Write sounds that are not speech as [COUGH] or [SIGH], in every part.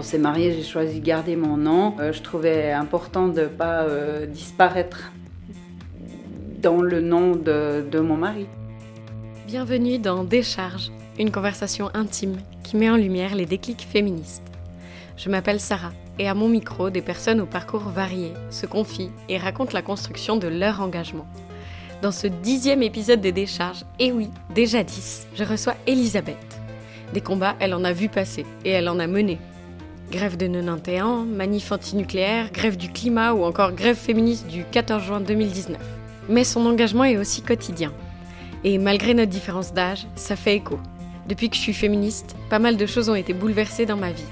on s'est marié, j'ai choisi de garder mon nom. Euh, je trouvais important de ne pas euh, disparaître dans le nom de, de mon mari. Bienvenue dans Décharge, une conversation intime qui met en lumière les déclics féministes. Je m'appelle Sarah et à mon micro, des personnes au parcours varié se confient et racontent la construction de leur engagement. Dans ce dixième épisode des Décharges, et oui, déjà dix, je reçois Elisabeth. Des combats, elle en a vu passer et elle en a mené. Grève de 91, manif antinucléaire, grève du climat ou encore grève féministe du 14 juin 2019. Mais son engagement est aussi quotidien. Et malgré notre différence d'âge, ça fait écho. Depuis que je suis féministe, pas mal de choses ont été bouleversées dans ma vie.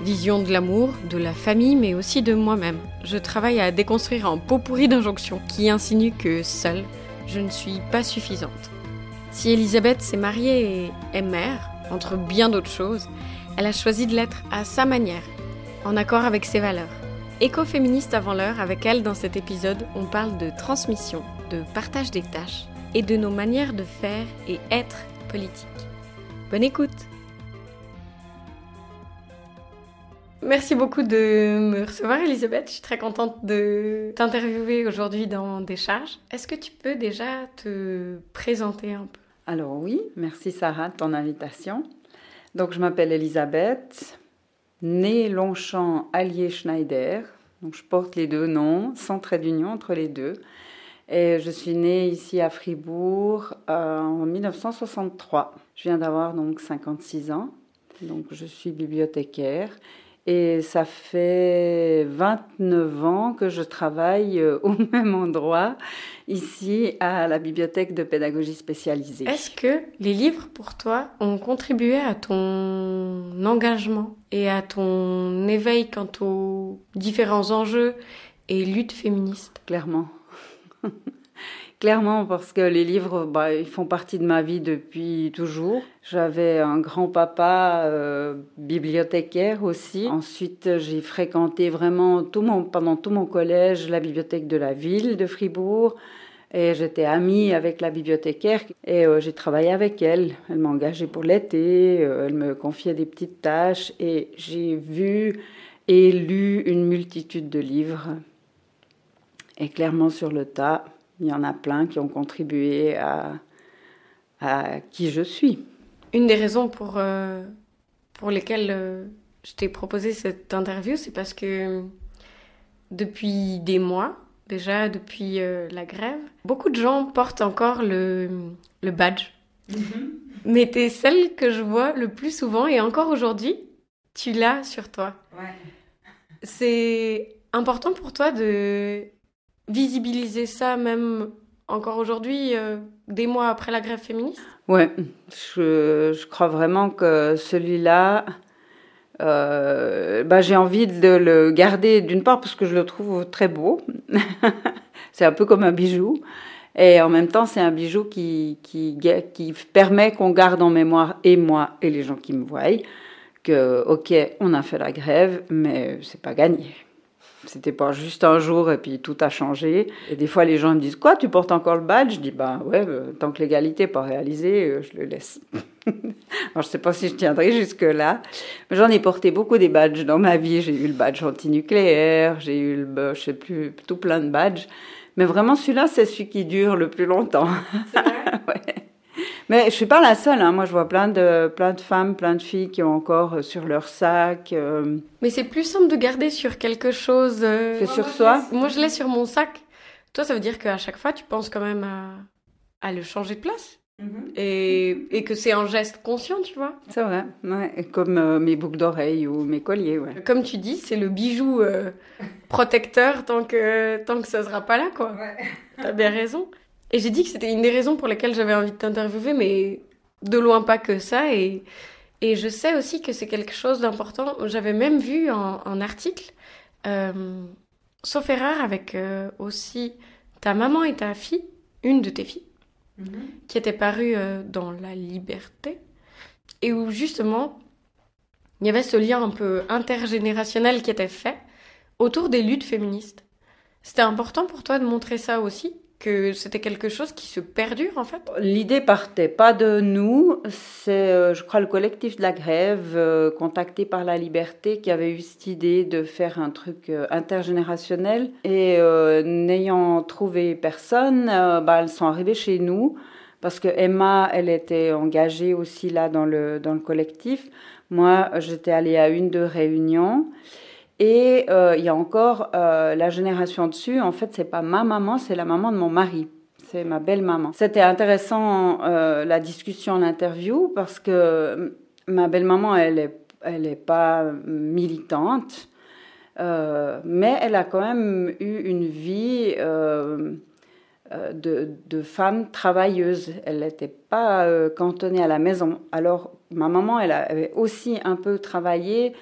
Vision de l'amour, de la famille, mais aussi de moi-même. Je travaille à déconstruire un pot pourri d'injonctions qui insinue que seule, je ne suis pas suffisante. Si Elisabeth s'est mariée et est mère, entre bien d'autres choses, elle a choisi de l'être à sa manière, en accord avec ses valeurs. Écoféministe avant l'heure, avec elle dans cet épisode, on parle de transmission, de partage des tâches et de nos manières de faire et être politique. Bonne écoute Merci beaucoup de me recevoir, Elisabeth. Je suis très contente de t'interviewer aujourd'hui dans Décharge. Est-ce que tu peux déjà te présenter un peu? Alors oui, merci Sarah de ton invitation. Donc je m'appelle Elisabeth, née Longchamp Allier Schneider. Donc je porte les deux noms, sans trait d'union entre les deux. Et je suis née ici à Fribourg euh, en 1963. Je viens d'avoir donc 56 ans. Donc je suis bibliothécaire et ça fait 29 ans que je travaille euh, [LAUGHS] au même endroit, ici à la bibliothèque de pédagogie spécialisée. Est-ce que les livres pour toi ont contribué à ton engagement et à ton éveil quant aux différents enjeux et luttes féministes? Clairement. [LAUGHS] Clairement, parce que les livres, bah, ils font partie de ma vie depuis toujours. J'avais un grand-papa euh, bibliothécaire aussi. Ensuite, j'ai fréquenté vraiment pendant tout mon collège la bibliothèque de la ville de Fribourg. Et j'étais amie avec la bibliothécaire et euh, j'ai travaillé avec elle. Elle m'a engagée pour l'été, euh, elle me confiait des petites tâches et j'ai vu et lu une multitude de livres. Et clairement sur le tas, il y en a plein qui ont contribué à, à qui je suis. Une des raisons pour, euh, pour lesquelles euh, je t'ai proposé cette interview, c'est parce que depuis des mois, déjà depuis euh, la grève, beaucoup de gens portent encore le, le badge. Mm-hmm. Mais tu es celle que je vois le plus souvent et encore aujourd'hui, tu l'as sur toi. Ouais. C'est important pour toi de visibiliser ça même encore aujourd'hui, euh, des mois après la grève féministe? Ouais, je, je crois vraiment que celui-là, euh, bah, j'ai envie de le garder d'une part parce que je le trouve très beau. [LAUGHS] c'est un peu comme un bijou. Et en même temps, c'est un bijou qui, qui, qui permet qu'on garde en mémoire, et moi et les gens qui me voient, que, ok, on a fait la grève, mais c'est pas gagné. C'était pas juste un jour et puis tout a changé. Et des fois, les gens me disent Quoi, tu portes encore le badge? Je dis Ben ouais, euh, tant que l'égalité n'est pas réalisée, euh, je le laisse. [LAUGHS] Alors, je sais pas si je tiendrai jusque-là. Mais j'en ai porté beaucoup des badges dans ma vie. J'ai eu le badge antinucléaire, j'ai eu le, bah, je sais plus, tout plein de badges. Mais vraiment, celui-là, c'est celui qui dure le plus longtemps. C'est vrai? [LAUGHS] Ouais. [LAUGHS] Mais je suis pas la seule. Hein. Moi, je vois plein de, plein de femmes, plein de filles qui ont encore euh, sur leur sac. Euh, Mais c'est plus simple de garder sur quelque chose euh, que sur soi? Moi, je l'ai sur mon sac. Toi, ça veut dire qu'à chaque fois, tu penses quand même à, à le changer de place. Mhm. Et, et, que c'est un geste conscient, tu vois. C'est vrai, ouais. comme mes boucles d'oreilles ou mes colliers. Ouais. Comme tu dis, c'est le bijou protecteur tant que, tant que ça sera pas là, quoi. Ouais. T'as bien raison. Et j'ai dit que c'était une des raisons pour lesquelles j'avais envie de t'interviewer, mais de loin pas que ça. Et, et je sais aussi que c'est quelque chose d'important. J'avais même vu un, article, euh, sauf erreur, avec euh, aussi ta maman et ta fille, une de tes filles, mm-hmm. qui était parue euh, dans La Liberté, et où justement, il y avait ce lien un peu intergénérationnel qui était fait autour des luttes féministes. C'était important pour toi de montrer ça aussi? Que c'était quelque chose qui se perdure en fait? L'idée partait pas de nous, c'est euh, je crois le collectif de la grève euh, contacté par la Liberté qui avait eu cette idée de faire un truc euh, intergénérationnel et n'ayant trouvé personne, bah, elles sont arrivées chez nous parce que Emma, elle était engagée aussi là dans le, dans le collectif. Moi, j'étais allée à une de réunions. Et euh, il y a encore euh, la génération dessus. En fait, c'est pas ma maman, c'est la maman de mon mari. C'est ma belle maman. C'était intéressant euh, la discussion, l'interview, parce que ma belle maman, elle est, elle est pas militante, mais elle a quand même eu une vie. De, de, femme travailleuse. Elle n'était pas cantonnée à la maison. Alors, ma maman, elle avait aussi un peu travaillé,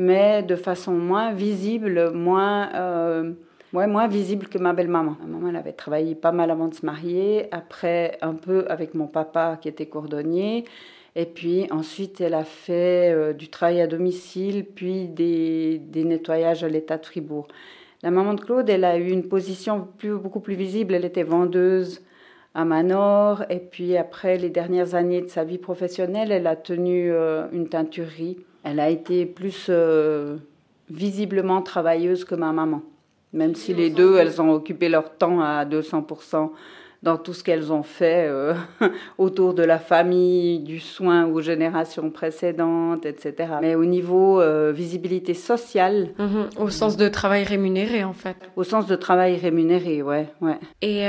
mais de façon moins visible, moins, euh, moins visible que ma belle-maman. Ma maman, avait travaillé pas mal avant de se marier, après un peu avec mon papa qui était cordonnier, et puis ensuite elle a fait euh, du travail à domicile, puis des, nettoyages à l'état de Fribourg. La maman de Claude, elle a eu une position beaucoup plus visible, elle était vendeuse à Manor, et puis après les dernières années de sa vie professionnelle, elle a tenu euh, une teinturerie elle a été plus euh, visiblement travailleuse que ma maman. Même si les deux, elles ont occupé leur temps à 200% dans tout ce qu'elles ont fait euh, [LAUGHS] autour de la famille, du soin aux générations précédentes, etc. Mais au niveau euh, visibilité sociale. Mhm. au sens de travail rémunéré, en fait. Au sens de travail rémunéré, ouais. ouais. Et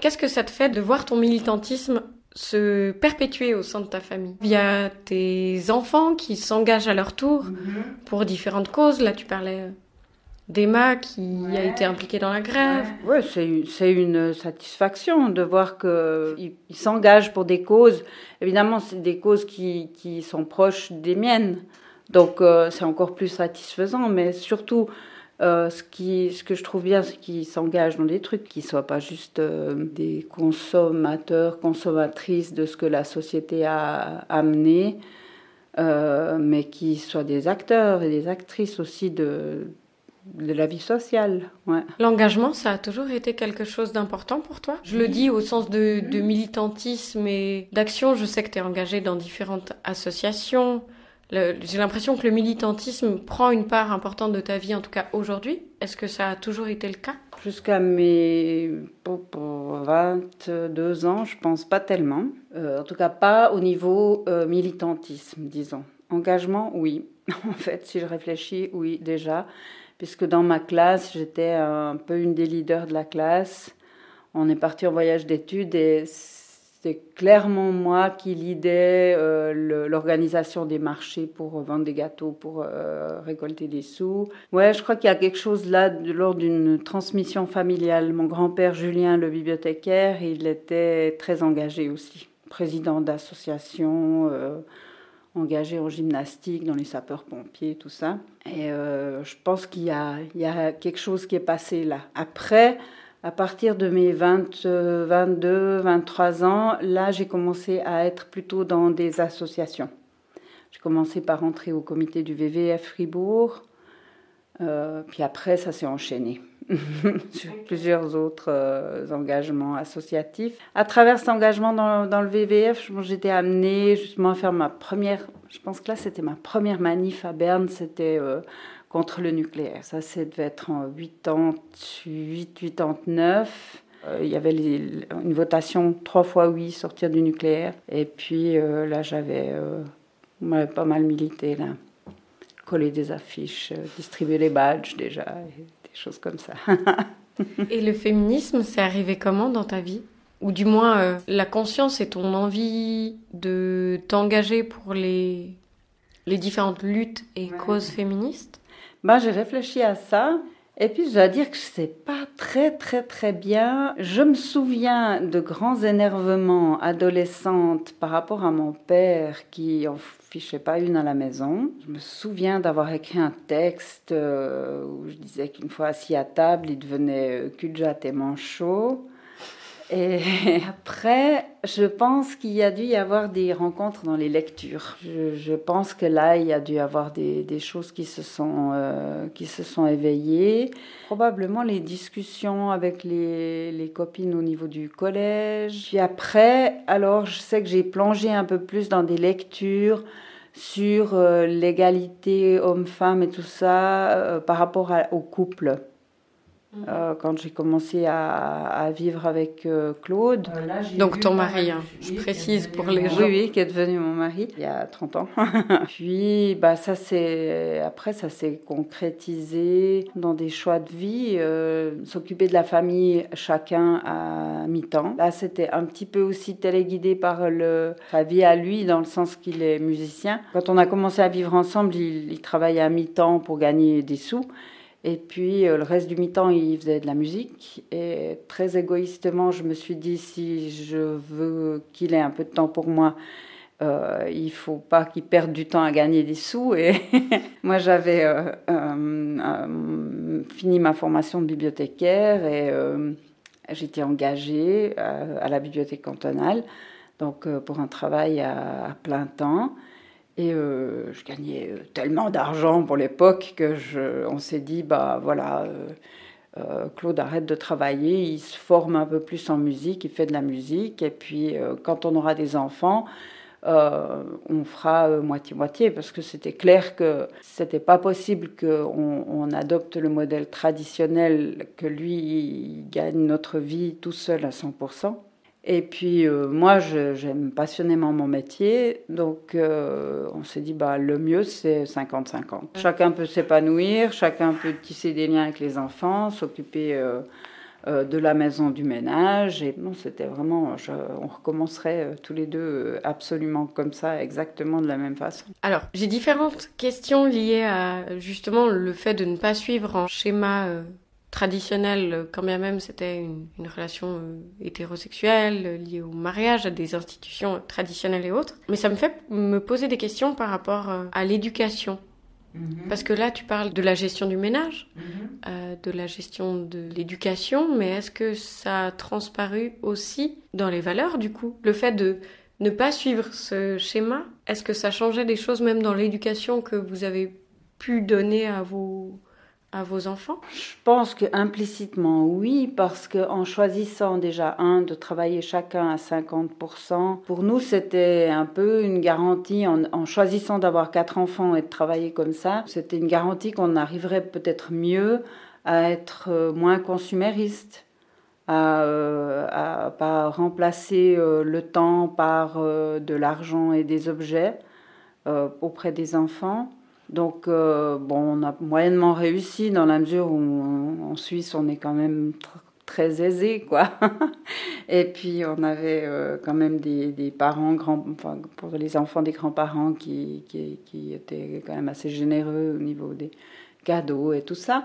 qu'est-ce que ça te fait de voir ton militantisme se perpétuer au sein de ta famille via tes enfants qui s'engagent à leur tour mhm. pour différentes causes. Là, tu parlais d'Emma qui a été impliquée dans la grève. Oui, c'est une satisfaction de voir qu'ils s'engagent pour des causes. Évidemment, c'est des causes qui, qui, sont proches des miennes. Donc, euh, c'est encore plus satisfaisant, mais surtout, euh, ce, qui, ce que je trouve bien, c'est qu'ils s'engagent dans des trucs qui ne soient pas juste euh, des consommateurs, consommatrices de ce que la société a amené, euh, mais qui soient des acteurs et des actrices aussi de, de la vie sociale. Ouais. L'engagement, ça a toujours été quelque chose d'important pour toi? Je le dis au sens de, de militantisme et d'action. Je sais que tu es engagée dans différentes associations. J'ai l'impression que le militantisme prend une part importante de ta vie, en tout cas aujourd'hui. Est-ce que ça a toujours été le cas? Jusqu'à mes 22 ans, je pense pas tellement. Euh, en tout cas, pas au niveau euh, militantisme, disons. Engagement, oui. [LAUGHS] en fait, si je réfléchis, oui, déjà. Puisque dans ma classe, j'étais un peu une des leaders de la classe. On est parti en voyage d'études et c'est clairement moi qui lidais euh, l'organisation des marchés pour vendre des gâteaux, pour euh, récolter des sous. Ouais, je crois qu'il y a quelque chose là lors d'une transmission familiale. Mon grand-père Julien, le bibliothécaire, il était très engagé aussi, président d'association. Euh, engagé en gymnastique, dans les sapeurs-pompiers, tout ça. Et je pense qu'il y, y a, quelque chose qui est passé là. Après, à partir de mes 20, 22, 23 ans, là, j'ai commencé à être plutôt dans des associations. J'ai commencé par entrer au comité du VVF Fribourg, euh, puis après, ça s'est enchaîné [LAUGHS] sur plusieurs autres euh, engagements associatifs. À travers cet engagement dans, dans le VVF, j'étais amenée justement à faire ma première, je pense que là, c'était ma première manif à Berne, c'était euh, contre le nucléaire. Ça, ça devait être en 88, 89. Euh, il y avait une votation trois fois oui, sortir du nucléaire. Et puis euh, là, j'avais euh, pas mal milité, là. Coller des affiches, distribuer les badges déjà, des choses comme ça. [LAUGHS] et le féminisme, c'est arrivé comment dans ta vie? Ou du moins, la conscience et ton envie de t'engager pour les, les différentes luttes et causes féministes? Ben, j'ai réfléchi à ça. Et puis, je dois dire que je sais pas très, très, très bien. Je me souviens de grands énervements adolescentes par rapport à mon père qui en fichait pas une à la maison. Je me souviens d'avoir écrit un texte euh, où je disais qu'une fois assis à table, il devenait cul et manchot. Et [LAUGHS] après, je pense qu'il y a dû y avoir des rencontres dans les lectures. Je, pense que là, il y a dû y avoir des, choses qui se, sont, euh, qui se sont éveillées. Probablement les discussions avec les, les, copines au niveau du collège. Puis après, alors, je sais que j'ai plongé un peu plus dans des lectures sur euh, l'égalité homme-femme et tout ça euh, par rapport au couple. Euh, quand j'ai commencé à, à, vivre avec euh, Claude. Euh, Donc ton mari, hein, je précise pour les gens. Oui, oui, qui est devenu mon mari il y a 30 ans. [LAUGHS] Puis bah, ça après ça s'est concrétisé dans des choix de vie, s'occuper de la famille chacun à mi-temps. Là c'était un petit peu aussi téléguidé par le, sa vie à lui dans le sens qu'il est musicien. Quand on a commencé à vivre ensemble, il, il travaillait à mi-temps pour gagner des sous. Et puis euh, le reste du mi-temps, il faisait de la musique. Et très égoïstement, je me suis dit, si je veux qu'il ait un peu de temps pour moi, euh, il faut pas qu'il perde du temps à gagner des sous. Et [LAUGHS] moi, j'avais euh, euh, fini ma formation de bibliothécaire et j'étais engagée à, la bibliothèque cantonale, donc pour un travail à plein temps. Et euh, je gagnais euh, tellement d'argent pour l'époque que je, on s'est dit, bah voilà, euh, Claude arrête de travailler, il se forme un peu plus en musique, il fait de la musique, et puis quand on aura des enfants, on fera moitié-moitié, parce que c'était clair que c'était pas possible qu'on on adopte le modèle traditionnel, que lui gagne notre vie tout seul à 100%. Et puis euh, moi, j'aime passionnément mon métier, donc euh, on s'est dit bah le mieux c'est 50-50. Chacun peut s'épanouir, chacun peut tisser des liens avec les enfants, s'occuper euh, de la maison, du ménage. Et non, c'était vraiment, on recommencerait tous les deux absolument comme ça, exactement de la même façon. Alors j'ai différentes questions liées à justement le fait de ne pas suivre un schéma traditionnelle, quand bien même c'était une, une, relation euh, hétérosexuelle euh, liée au mariage, à des institutions traditionnelles et autres. Mais ça me fait me poser des questions par rapport euh, à l'éducation. Mhm. Parce que là, tu parles de la gestion du ménage, mhm. euh, de la gestion de l'éducation, mais est-ce que ça a transparu aussi dans les valeurs, du coup? Le fait de ne pas suivre ce schéma, est-ce que ça changeait des choses même dans l'éducation que vous avez pu donner à vos à vos enfants? Je pense que implicitement oui, parce qu'en choisissant déjà un de travailler chacun à 50%, pour nous c'était un peu une garantie, en, choisissant d'avoir quatre enfants et de travailler comme ça, c'était une garantie qu'on arriverait peut-être mieux à être euh, moins consumériste. À, euh, pas remplacer euh, le temps par de l'argent et des objets auprès des enfants. Donc, euh, bon, on a moyennement réussi dans la mesure où en Suisse, on est quand même très aisé, quoi. [LAUGHS] Et puis, on avait euh, quand même des, parents, grands, enfin, pour les enfants des grands-parents, qui, étaient quand même assez généreux au niveau des cadeaux et tout ça.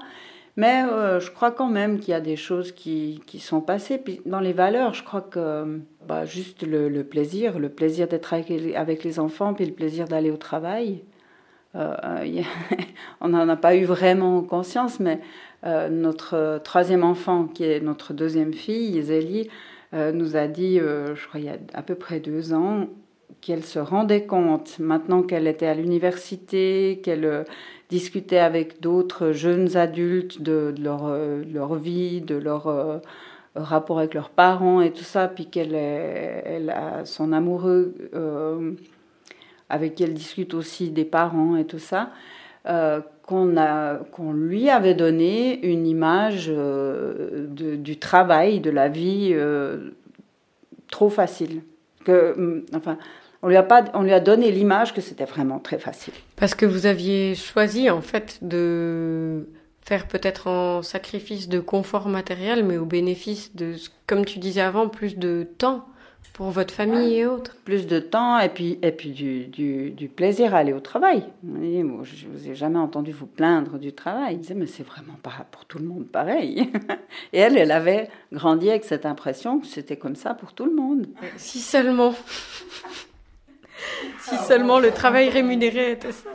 Mais euh, je crois quand même qu'il y a des choses qui, sont passées. Puis dans les valeurs, je crois que bah, juste le, le, plaisir, le plaisir d'être avec, avec les enfants, puis le plaisir d'aller au travail. Euh, [LAUGHS] on n'en a pas eu vraiment conscience, mais euh, notre troisième enfant, qui est notre deuxième fille, Zélie, euh, nous a dit, je crois il y a à peu près deux ans, qu'elle se rendait compte, maintenant qu'elle était à l'université, qu'elle discutait avec d'autres jeunes adultes de, leur, leur, vie, de leur rapport avec leurs parents et tout ça, puis qu'elle elle a son amoureux avec qui elle discute aussi des parents et tout ça, euh, qu'on lui avait donné une image euh, du travail, de la vie euh, trop facile. Que, mm, enfin, on lui a pas, on lui a donné l'image que c'était vraiment très facile. Parce que vous aviez choisi en fait de faire peut-être en sacrifice de confort matériel, mais au bénéfice de, comme tu disais avant, plus de temps pour votre famille et autres Plus de temps et puis, et puis du, du, du plaisir à aller au travail. je ne vous ai jamais entendu vous plaindre du travail. Il disait, mais c'est vraiment pas pour tout le monde pareil. [LAUGHS] et elle, elle avait grandi avec cette impression que c'était comme ça pour tout le monde. Si seulement. [LAUGHS] si seulement le travail rémunéré était ça.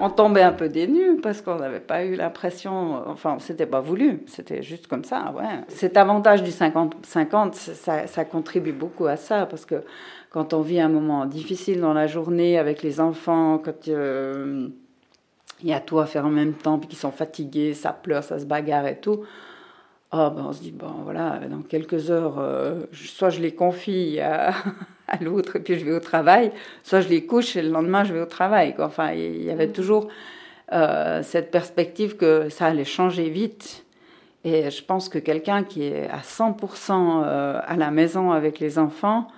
On tombait un peu des parce qu'on n'avait pas eu l'impression, enfin, c'était pas voulu, c'était juste comme ça, ouais. Cet avantage du 50-50, ça, ça, contribue beaucoup à ça, parce que quand on vit un moment difficile dans la journée avec les enfants, quand euh, il y a tout à faire en même temps, puis qu'ils sont fatigués, ça pleure, ça se bagarre et tout, oh, ben on se dit, bon voilà, dans quelques heures, euh, soit je les confie à, à l'autre et puis je vais au travail, soit je les couche et le lendemain je vais au travail. Enfin, il y avait mm. toujours euh, cette perspective que ça allait changer vite. Et je pense que quelqu'un qui est à 100% euh, à la maison avec les enfants,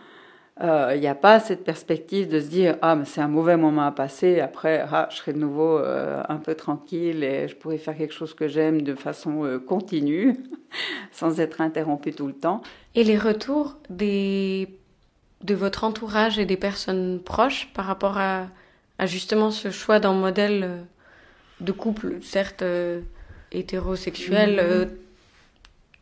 euh, il n'y a pas cette perspective de se dire ah mais c'est un mauvais moment à passer après ah, je serai de nouveau un peu tranquille et je pourrais faire quelque chose que j'aime de façon continue [LAUGHS] sans être interrompu tout le temps et les retours des de votre entourage et des personnes proches par rapport à, justement ce choix d'un modèle euh, de couple, certes euh, hétérosexuel, mhm. euh,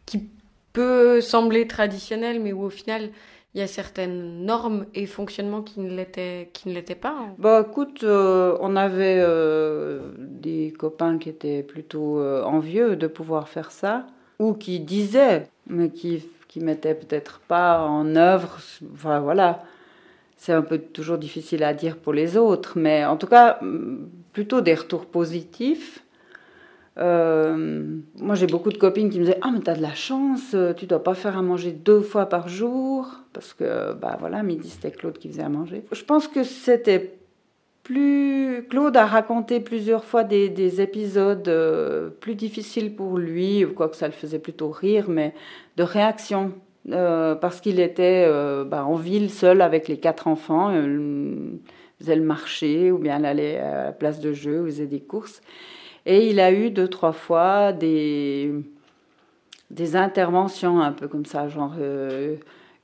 qui peut sembler traditionnel, mais où au final il y a certaines normes et fonctionnements qui ne l'étaient qui ne l'étaient pas. Hein. Bah écoute, on avait des copains qui étaient plutôt envieux de pouvoir faire ça ou qui disaient mais qui qui mettaient peut-être pas en œuvre. Enfin voilà, c'est un peu toujours difficile à dire pour les autres, mais en tout cas, plutôt des retours positifs. Euh, moi, j'ai beaucoup de copines qui me disaient Ah, mais t'as de la chance, tu dois pas faire à manger deux fois par jour. Parce que, bah voilà, midi, c'était Claude qui faisait à manger. Je pense que c'était plus. Claude a raconté plusieurs fois des, épisodes euh, plus difficiles pour lui, ou quoi que ça le faisait plutôt rire, mais de réaction. Euh, parce qu'il était euh, bah, en ville seul avec les quatre enfants, il faisait le marché ou bien il allait à la place de jeu, il faisait des courses. Et il a eu deux, trois fois des, des interventions un peu comme ça, genre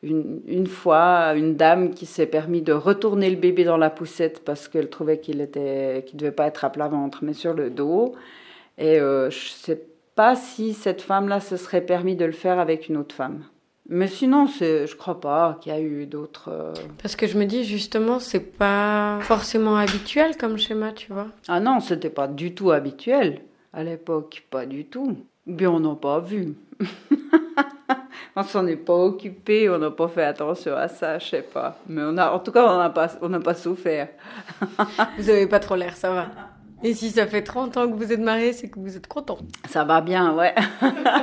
une, fois, une dame qui s'est permis de retourner le bébé dans la poussette parce qu'elle trouvait qu'il était, qu'il devait pas être à plat ventre, mais sur le dos. Et euh, je sais pas si cette femme-là se serait permis de le faire avec une autre femme. Mais sinon, je crois pas qu'il y a eu d'autres. Euh, parce que je me dis justement, c'est pas forcément habituel comme schéma, tu vois. Ah non, c'était pas du tout habituel à l'époque, pas du tout. Bien, on n'a pas vu. [LAUGHS] on s'en est pas occupé, on n'a pas fait attention à ça, je sais pas. Mais on a, en tout cas, on n'a pas, on n'a pas souffert. [LAUGHS] vous avez pas trop l'air, ça va. Et si ça fait 30 ans que vous êtes mariés, c'est que vous êtes content. Ça va bien, ouais.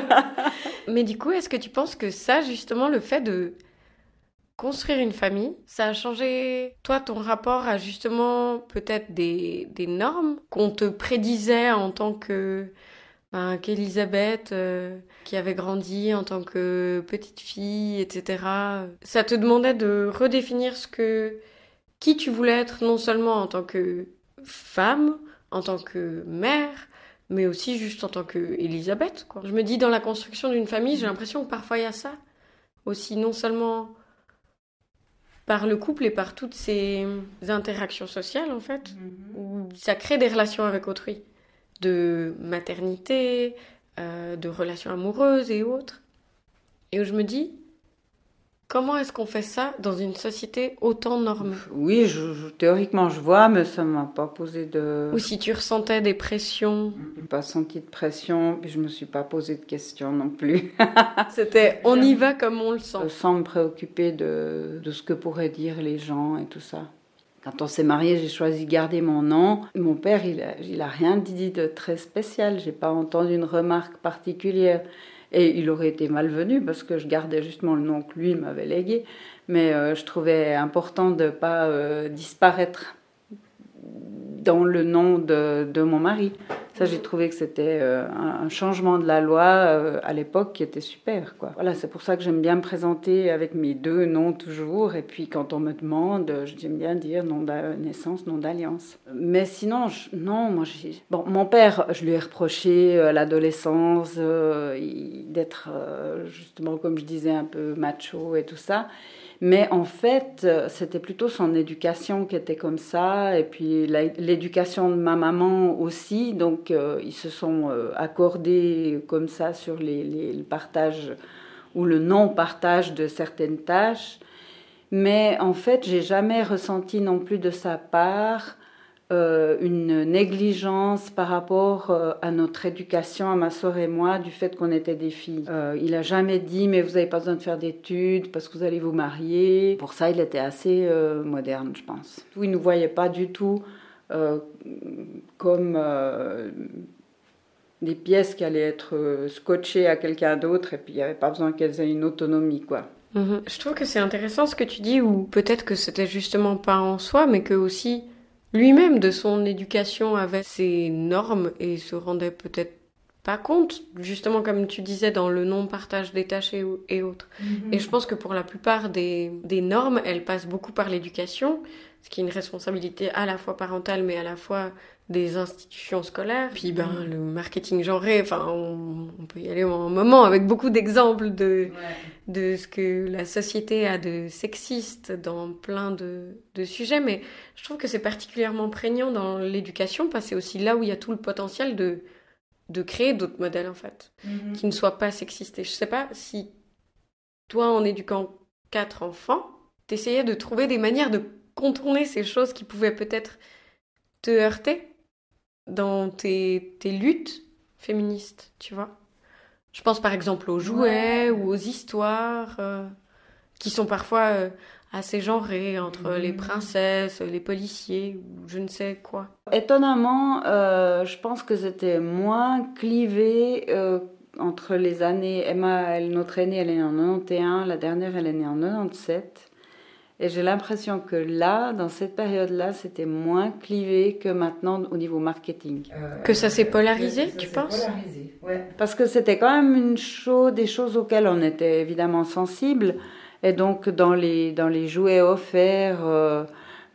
[LAUGHS] Mais du coup, est-ce que tu penses que ça, justement, le fait de construire une famille, ça a changé, toi, ton rapport à justement peut-être des, des normes qu'on te prédisait en tant que qu'Elisabeth, euh, qui avait grandi en tant que petite fille, etc. Ça te demandait de redéfinir ce que, qui tu voulais être, non seulement en tant que femme, en tant que mère, mais aussi juste en tant que Elisabeth. Quoi. Je me dis, dans la construction d'une famille, j'ai l'impression que parfois il y a ça aussi, non seulement par le couple et par toutes ces interactions sociales, en fait, mm-hmm. où ça crée des relations avec autrui de maternité, euh, de relations amoureuses et autres. Et où je me dis, comment est-ce qu'on fait ça dans une société autant normée? Oui, je, théoriquement je vois, mais ça ne m'a pas posé de... Ou si tu ressentais des pressions? Je pas senti de pression, puis je me suis pas posé de questions non plus. [LAUGHS] [LAUGHS] C'était on y va comme on le sent. Sans me préoccuper de, de ce que pourraient dire les gens et tout ça. Quand on s'est marié, j'ai choisi de garder mon nom. Mon père, il a, il a rien dit de très spécial. J'ai pas entendu une remarque particulière. Et il aurait été malvenu parce que je gardais justement le nom que lui m'avait légué. Mais euh, je trouvais important de ne pas euh, disparaître dans le nom de, mon mari. Ça, j'ai trouvé que c'était euh, un changement de la loi euh, à l'époque qui était super. Voilà, c'est pour ça que j'aime bien me présenter avec mes deux noms toujours. Et puis quand on me demande, j'aime bien dire nom de naissance, nom d'alliance. Mais sinon, non, moi, j'ai... Bon, mon père, je lui ai reproché à l'adolescence d'être justement, comme je disais, un peu macho et tout ça. Mais en fait, euh, c'était plutôt son éducation qui était comme ça, et puis l'éducation de ma maman aussi. Donc, euh, ils se sont euh, accordés comme ça sur les, les, le partage ou le non-partage de certaines tâches. Mais en fait, j'ai jamais ressenti non plus de sa part euh, une négligence par rapport euh, à notre éducation, à ma soeur et moi, du fait qu'on était des filles. Euh, il a jamais dit, mais vous n'avez pas besoin de faire d'études parce que vous allez vous marier. Pour ça, il était assez moderne, je pense. Il ne nous voyait pas du tout comme des pièces qui allaient être scotchées à quelqu'un d'autre et puis il n'y avait pas besoin qu'elles aient une autonomie, quoi. Mhm. Je trouve que c'est intéressant ce que tu dis, ou peut-être que c'était justement pas en soi, mais que aussi lui-même de son éducation avait ses normes et se rendait peut-être pas compte, justement comme tu disais, dans le non-partage des tâches et, autres. Mhm. Et je pense que pour la plupart des, des normes, elles passent beaucoup par l'éducation, ce qui est une responsabilité à la fois parentale, mais à la fois des institutions scolaires. Puis ben, mm. le marketing genré, enfin, on, peut y aller en un moment avec beaucoup d'exemples de, de ce que la société a de sexiste dans plein de, de sujets. Mais je trouve que c'est particulièrement prégnant dans l'éducation parce que c'est aussi là où il y a tout le potentiel de, de créer d'autres modèles, en fait, mm-hmm. qui ne soient pas sexistes. Et je sais pas si toi, en éduquant quatre enfants, t'essayais de trouver des manières de contourner ces choses qui pouvaient peut-être te heurter dans tes, tes luttes féministes, tu vois? Je pense par exemple aux jouets ou aux histoires euh, qui sont parfois euh, assez genrées entre les princesses, les policiers ou je ne sais quoi. Étonnamment, euh, je pense que c'était moins clivé entre les années. Emma, notre aînée, elle est née en 91, la dernière, elle est née en 97. Et j'ai l'impression que là, dans cette période-là, c'était moins clivé que maintenant au niveau marketing. Euh, que ça s'est polarisé, tu penses? polarisé, ouais. Parce que c'était quand même une chose, des choses auxquelles on était évidemment sensible. Et donc, dans les, dans les jouets offerts, euh,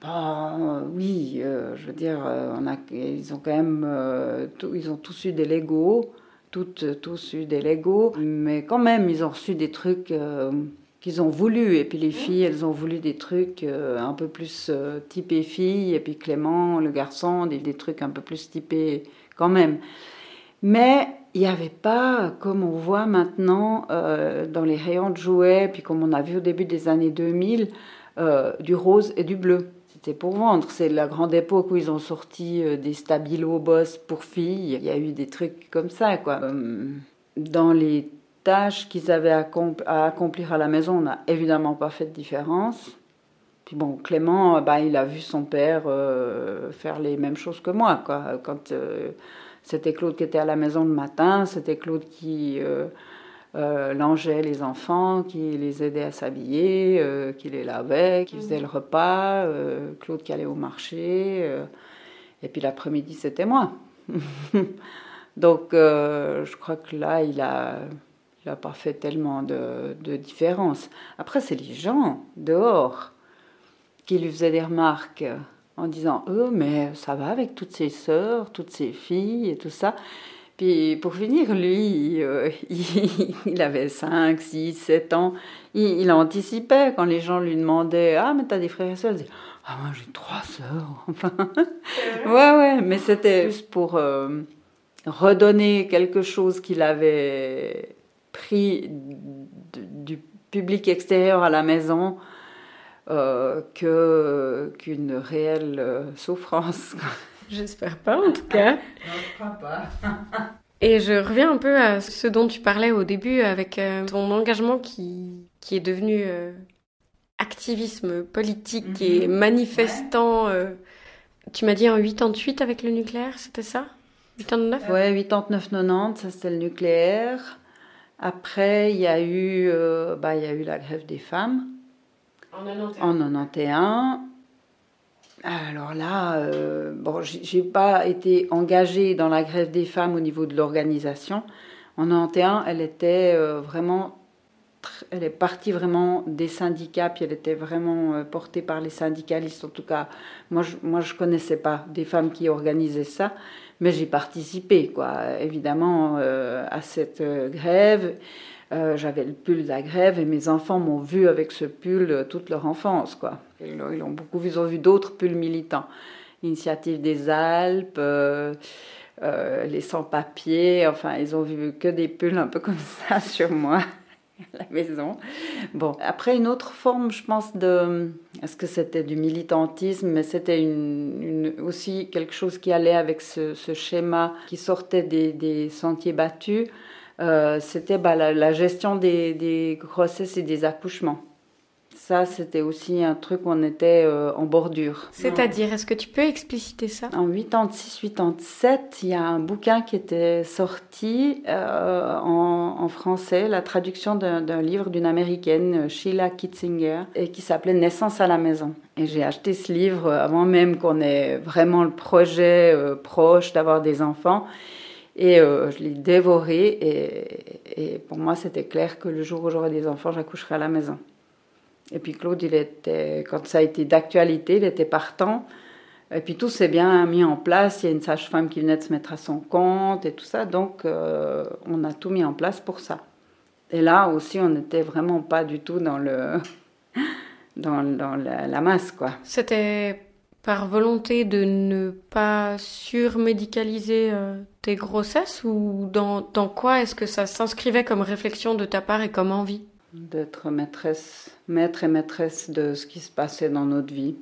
bah, oui, euh, je veux dire, a, ils ont quand même, ils ont tous eu des Legos, toutes, tous eu des Legos, mais quand même, ils ont reçu des trucs qu'ils ont voulu. Et puis les filles, elles ont voulu des trucs euh, un peu plus euh, typés filles. Et puis Clément, le garçon, des, des trucs un peu plus typés quand même. Mais il n'y avait pas, comme on voit maintenant euh, dans les rayons de jouets, puis comme on a vu au début des années 2000, du rose et du bleu. C'était pour vendre. C'est la grande époque où ils ont sorti des Stabilo Boss pour filles. Il y a eu des trucs comme ça, quoi. Dans les tâches qu'ils avaient à, accomplir à la maison, on n'a évidemment pas fait de différence. Puis bon, Clément, bah, il a vu son père euh, faire les mêmes choses que moi. Quoi. Quand euh, c'était Claude qui était à la maison le matin, c'était Claude qui euh, langeait les enfants, qui les aidait à s'habiller, qui les lavait, qui faisait le repas, Claude qui allait au marché. et puis l'après-midi, c'était moi. [LAUGHS] Donc je crois que là, il a il pas fait tellement de, de différence. Après, c'est les gens dehors qui lui faisaient des remarques en disant Oh, mais ça va avec toutes ses sœurs, toutes ses filles et tout ça. Puis pour finir, lui, euh, [LAUGHS] il, avait 5, 6, 7 ans. Il, anticipait quand les gens lui demandaient Ah, mais t'as des frères et sœurs Il disait Ah, moi j'ai trois sœurs. [LAUGHS] Enfin, ouais, ouais, mais c'était juste pour euh, redonner quelque chose qu'il avait pris du public extérieur à la maison euh, que qu'une réelle euh, souffrance. [LAUGHS] J'espère pas en tout cas. [LAUGHS] je crois pas. [LAUGHS] Et je reviens un peu à ce dont tu parlais au début avec euh, ton engagement qui, qui est devenu activisme politique et mhm. manifestant. tu m'as dit en 88 avec le nucléaire, c'était ça? 89 Ouais, 89, 90, ça c'était le nucléaire. Après, il y a eu, euh, bah, il y a eu la grève des femmes. En 91. En 91. Alors là, euh, bon, j'ai pas été engagée dans la grève des femmes au niveau de l'organisation. En 91, elle était euh, vraiment, elle est partie vraiment des syndicats, puis elle était vraiment euh, portée par les syndicalistes. En tout cas, moi, je, moi, je connaissais pas des femmes qui organisaient ça mais j'ai participé, quoi, évidemment, euh, à cette grève. Euh, j'avais le pull de la grève et mes enfants m'ont vu avec ce pull toute leur enfance, quoi. Ils, ont beaucoup ils ont vu d'autres pulls militants. Initiative des Alpes, les sans-papiers, enfin, ils ont vu que des pulls un peu comme [LAUGHS] ça sur moi. à la maison. Bon, après une autre forme, je pense de, est-ce que c'était du militantisme, mais c'était aussi quelque chose qui allait avec ce, schéma qui sortait des, sentiers battus. Euh, c'était bah, la, gestion des grossesses et des accouchements. Ça, c'était aussi un truc où on était euh, en bordure. C'est-à-dire, est-ce que tu peux expliciter ça? En 86-87, il y a un bouquin qui était sorti euh, en, français, la traduction d'un livre d'une américaine, Sheila Kitzinger, et qui s'appelait Naissance à la maison. Et j'ai acheté ce livre avant même qu'on ait vraiment le projet euh, proche d'avoir des enfants. Et je l'ai dévoré. Et, pour moi, c'était clair que le jour où j'aurai des enfants, j'accoucherai à la maison. Et puis Claude, il était, quand ça a été d'actualité, il était partant. Et puis tout s'est bien mis en place. Il y a une sage-femme qui venait de se mettre à son compte et tout ça. Donc euh, on a tout mis en place pour ça. Et là aussi, on n'était vraiment pas du tout dans le [LAUGHS] dans, dans la, masse, quoi. C'était par volonté de ne pas surmédicaliser euh, tes grossesses ou dans, dans quoi est-ce que ça s'inscrivait comme réflexion de ta part et comme envie? D'être maîtresse maître et maîtresse de ce qui se passait dans notre vie.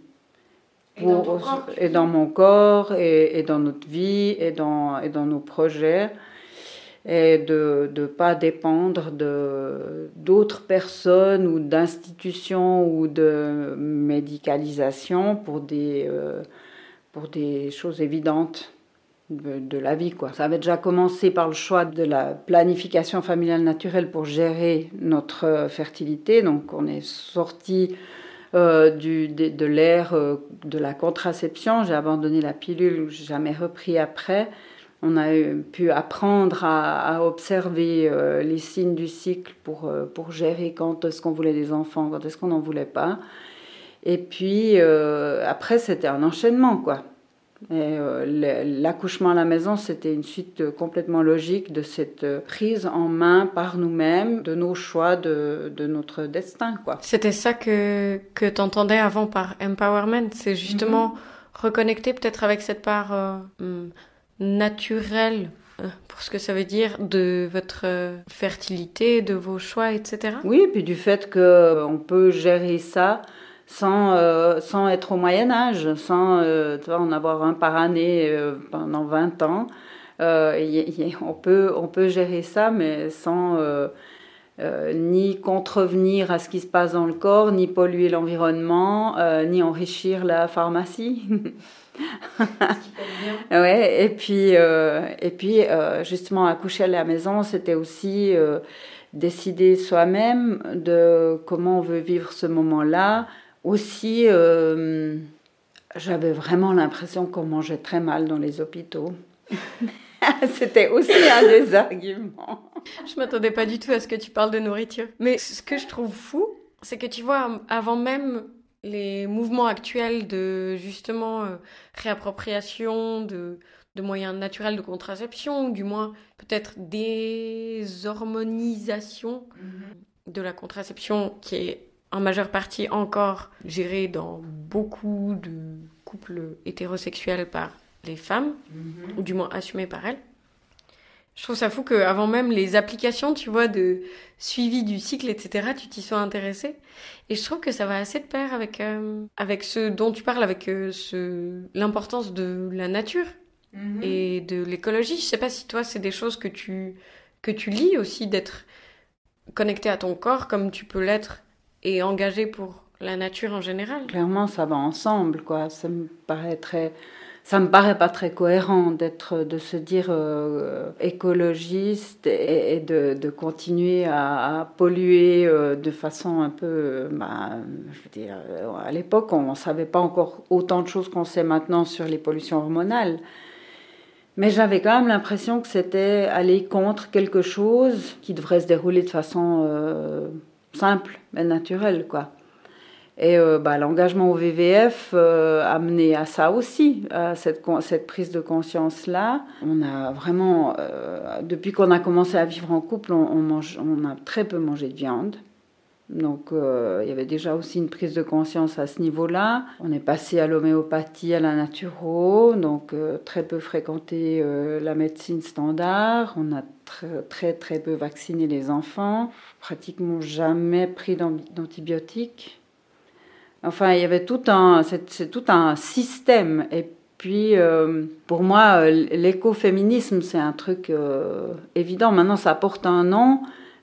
Et, dans, corps, et dans, mon corps, et, dans notre vie, et dans, et dans nos projets. Et de ne pas dépendre de, d'autres personnes ou d'institutions ou de médicalisation pour des, euh, pour des choses évidentes de, la vie. Quoi. Ça avait déjà commencé par le choix de la planification familiale naturelle pour gérer notre fertilité. Donc on est sorti euh, du, de, l'ère euh, de la contraception. J'ai abandonné la pilule, j'ai jamais repris après. On a pu apprendre à, observer euh, les signes du cycle pour, pour gérer quand est-ce qu'on voulait des enfants, quand est-ce qu'on n'en voulait pas. Et puis après, c'était un enchaînement, quoi. Euh, l'accouchement à la maison, c'était une suite complètement logique de cette prise en main par nous-mêmes de nos choix, de, de notre destin. quoi. C'était ça que, que tu entendais avant par empowerment, c'est justement mhm. reconnecter peut-être avec cette part euh, naturelle euh, pour ce que ça veut dire de votre fertilité, de vos choix, etc. Oui, puis du fait qu'on peut gérer ça sans, euh, sans être au Moyen Âge, sans euh, en avoir un par année euh, pendant 20 ans. on, peut, on peut gérer ça, mais sans ni contrevenir à ce qui se passe dans le corps, ni polluer l'environnement, ni enrichir la pharmacie. [LAUGHS] ouais, et puis, et puis justement, accoucher à la maison, c'était aussi décider soi-même de comment on veut vivre ce moment-là, aussi, euh, j'avais vraiment l'impression qu'on mangeait très mal dans les hôpitaux. [LAUGHS] [LAUGHS] C'était aussi un des arguments. Je m'attendais pas du tout à ce que tu parles de nourriture. Mais ce que je trouve fou, c'est que tu vois, avant même les mouvements actuels de justement euh, réappropriation de, de, moyens naturels de contraception, ou du moins peut-être déshormonisation mm-hmm. de la contraception qui est en majeure partie encore gérée dans beaucoup de couples hétérosexuels par les femmes, mhm. ou du moins assumée par elles. Je trouve ça fou qu'avant même les applications, tu vois, de suivi du cycle, etc., tu t'y sois intéressé. Et je trouve que ça va assez de pair avec, euh, avec ce dont tu parles, avec euh, ce, l'importance de la nature mhm. et de l'écologie. Je sais pas si toi, c'est des choses que tu, que tu lis aussi, d'être connecté à ton corps comme tu peux l'être et engagé pour la nature en général. Clairement, ça va ensemble, quoi. Ça me paraît très, ça me paraît pas très cohérent d'être, de se dire euh, écologiste et, de, continuer à, polluer euh, de façon un peu, bah, je veux dire, à l'époque, on ne savait pas encore autant de choses qu'on sait maintenant sur les pollutions hormonales. Mais j'avais quand même l'impression que c'était aller contre quelque chose qui devrait se dérouler de façon euh, simple, mais naturel, quoi. Et euh, bah, l'engagement au VVF euh, a mené à ça aussi, à cette, prise de conscience-là. On a vraiment, euh, depuis qu'on a commencé à vivre en couple, on, a très peu mangé de viande. Donc euh, il y avait déjà aussi une prise de conscience à ce niveau-là. On est passé à l'homéopathie, à la naturo, donc très peu fréquenté la médecine standard. On a très très, très peu vacciné les enfants, pratiquement jamais pris d'antibiotiques. Enfin, il y avait tout un, c'est tout un système. Et puis, pour moi, l'écoféminisme, c'est un truc évident. Maintenant, ça porte un nom.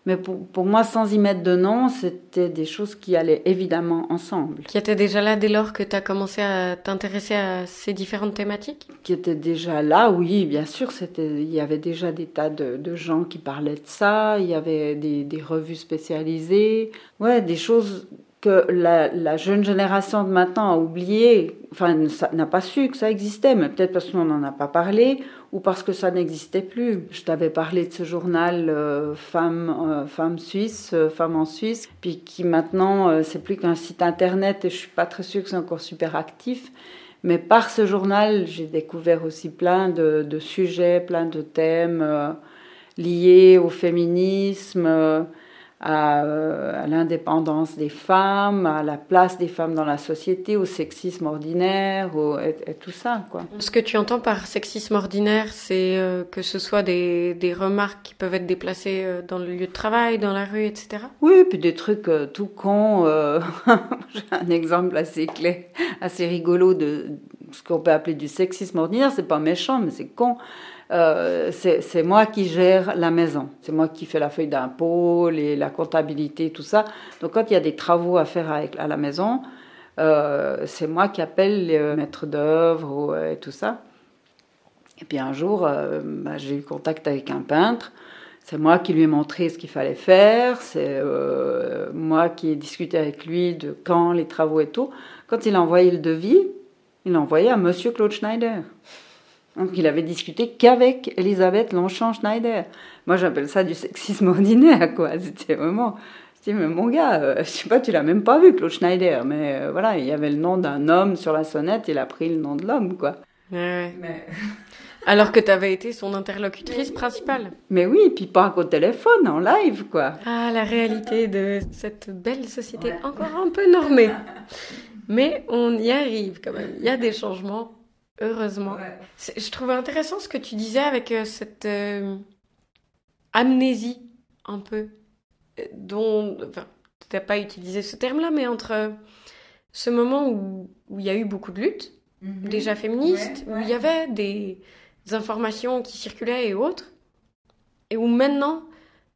Mais pour, pour, moi, sans y mettre de nom, c'était des choses qui allaient évidemment ensemble. Qui étaient déjà là dès lors que tu as commencé à t'intéresser à ces différentes thématiques? Qui étaient déjà là, oui, bien sûr. Il y avait déjà des tas de, de, gens qui parlaient de ça. Il y avait des, des revues spécialisées. Ouais, des choses que la, jeune génération de maintenant a oublié, enfin n'a pas su que ça existait, mais peut-être parce qu'on n'en a pas parlé ou parce que ça n'existait plus. Je t'avais parlé de ce journal euh, Femmes euh, femme Suisse, euh, Femmes en Suisse, puis qui maintenant euh, c'est plus qu'un site internet et je suis pas très sûre que c'est encore super actif. Mais par ce journal, j'ai découvert aussi plein de, de, sujets, plein de thèmes liés au féminisme euh, à, l'indépendance des femmes, à la place des femmes dans la société, au sexisme ordinaire, et, tout ça. Quoi. Ce que tu entends par sexisme ordinaire, c'est euh, que ce soit des, des, remarques qui peuvent être déplacées euh, dans le lieu de travail, dans la rue, etc. Oui, puis des trucs tout cons. [LAUGHS] J'ai un exemple assez clair, assez rigolo de ce qu'on peut appeler du sexisme ordinaire. C'est pas méchant, mais c'est con. Euh, c'est moi qui gère la maison. C'est moi qui fais la feuille d'impôt, la comptabilité, tout ça. Donc quand il y a des travaux à faire à la maison, euh, c'est moi qui appelle les maîtres d'œuvre et tout ça. Et puis un jour, euh, bah, j'ai eu contact avec un peintre. C'est moi qui lui ai montré ce qu'il fallait faire. C'est moi qui ai discuté avec lui de quand les travaux et tout. Quand il a envoyé le devis, il l'a envoyé à Monsieur Claude Schneider. Donc il avait discuté qu'avec Elisabeth Longchamp-Schneider. Moi j'appelle ça du sexisme [LAUGHS] ordinaire, quoi. C'était vraiment... Je dis, mais mon gars, euh, je sais pas, tu l'as même pas vu, Claude Schneider. Mais euh, voilà, il y avait le nom d'un homme sur la sonnette, il a pris le nom de l'homme, quoi. Ouais. Mais... [LAUGHS] Alors que tu avais été son interlocutrice principale. Mais oui, puis pas qu'au téléphone, en live, quoi. Ah, la réalité de cette belle société encore un peu normée. [LAUGHS] Mais on y arrive quand même. Il y a des changements Heureusement. Je trouvais intéressant ce que tu disais avec euh, cette euh, amnésie un peu, euh, dont, enfin, tu n'as pas utilisé ce terme-là, mais entre ce moment où, où il y a eu beaucoup de luttes, mhm. déjà féministes, où il y avait des informations qui circulaient et autres, et où maintenant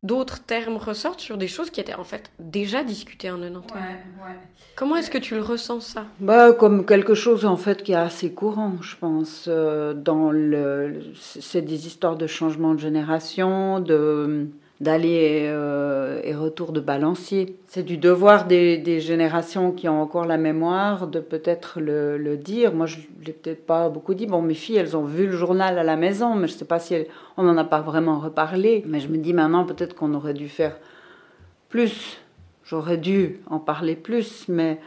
d'autres termes ressortent sur des choses qui étaient en fait déjà discutées en 90. Ouais, ouais. Comment est-ce que tu le ressens ça? Bah comme quelque chose en fait qui est assez courant, je pense. Euh, dans le, c'est des histoires de changement de génération, de d'aller euh, et retour de balancier. C'est du devoir des, générations qui ont encore la mémoire de peut-être le, dire. Moi, je l'ai peut-être pas beaucoup dit. Bon, mes filles, elles ont vu le journal à la maison, mais je sais pas si on n'en a pas vraiment reparlé. Mais je me dis maintenant peut-être qu'on aurait dû faire plus. J'aurais dû en parler plus, mais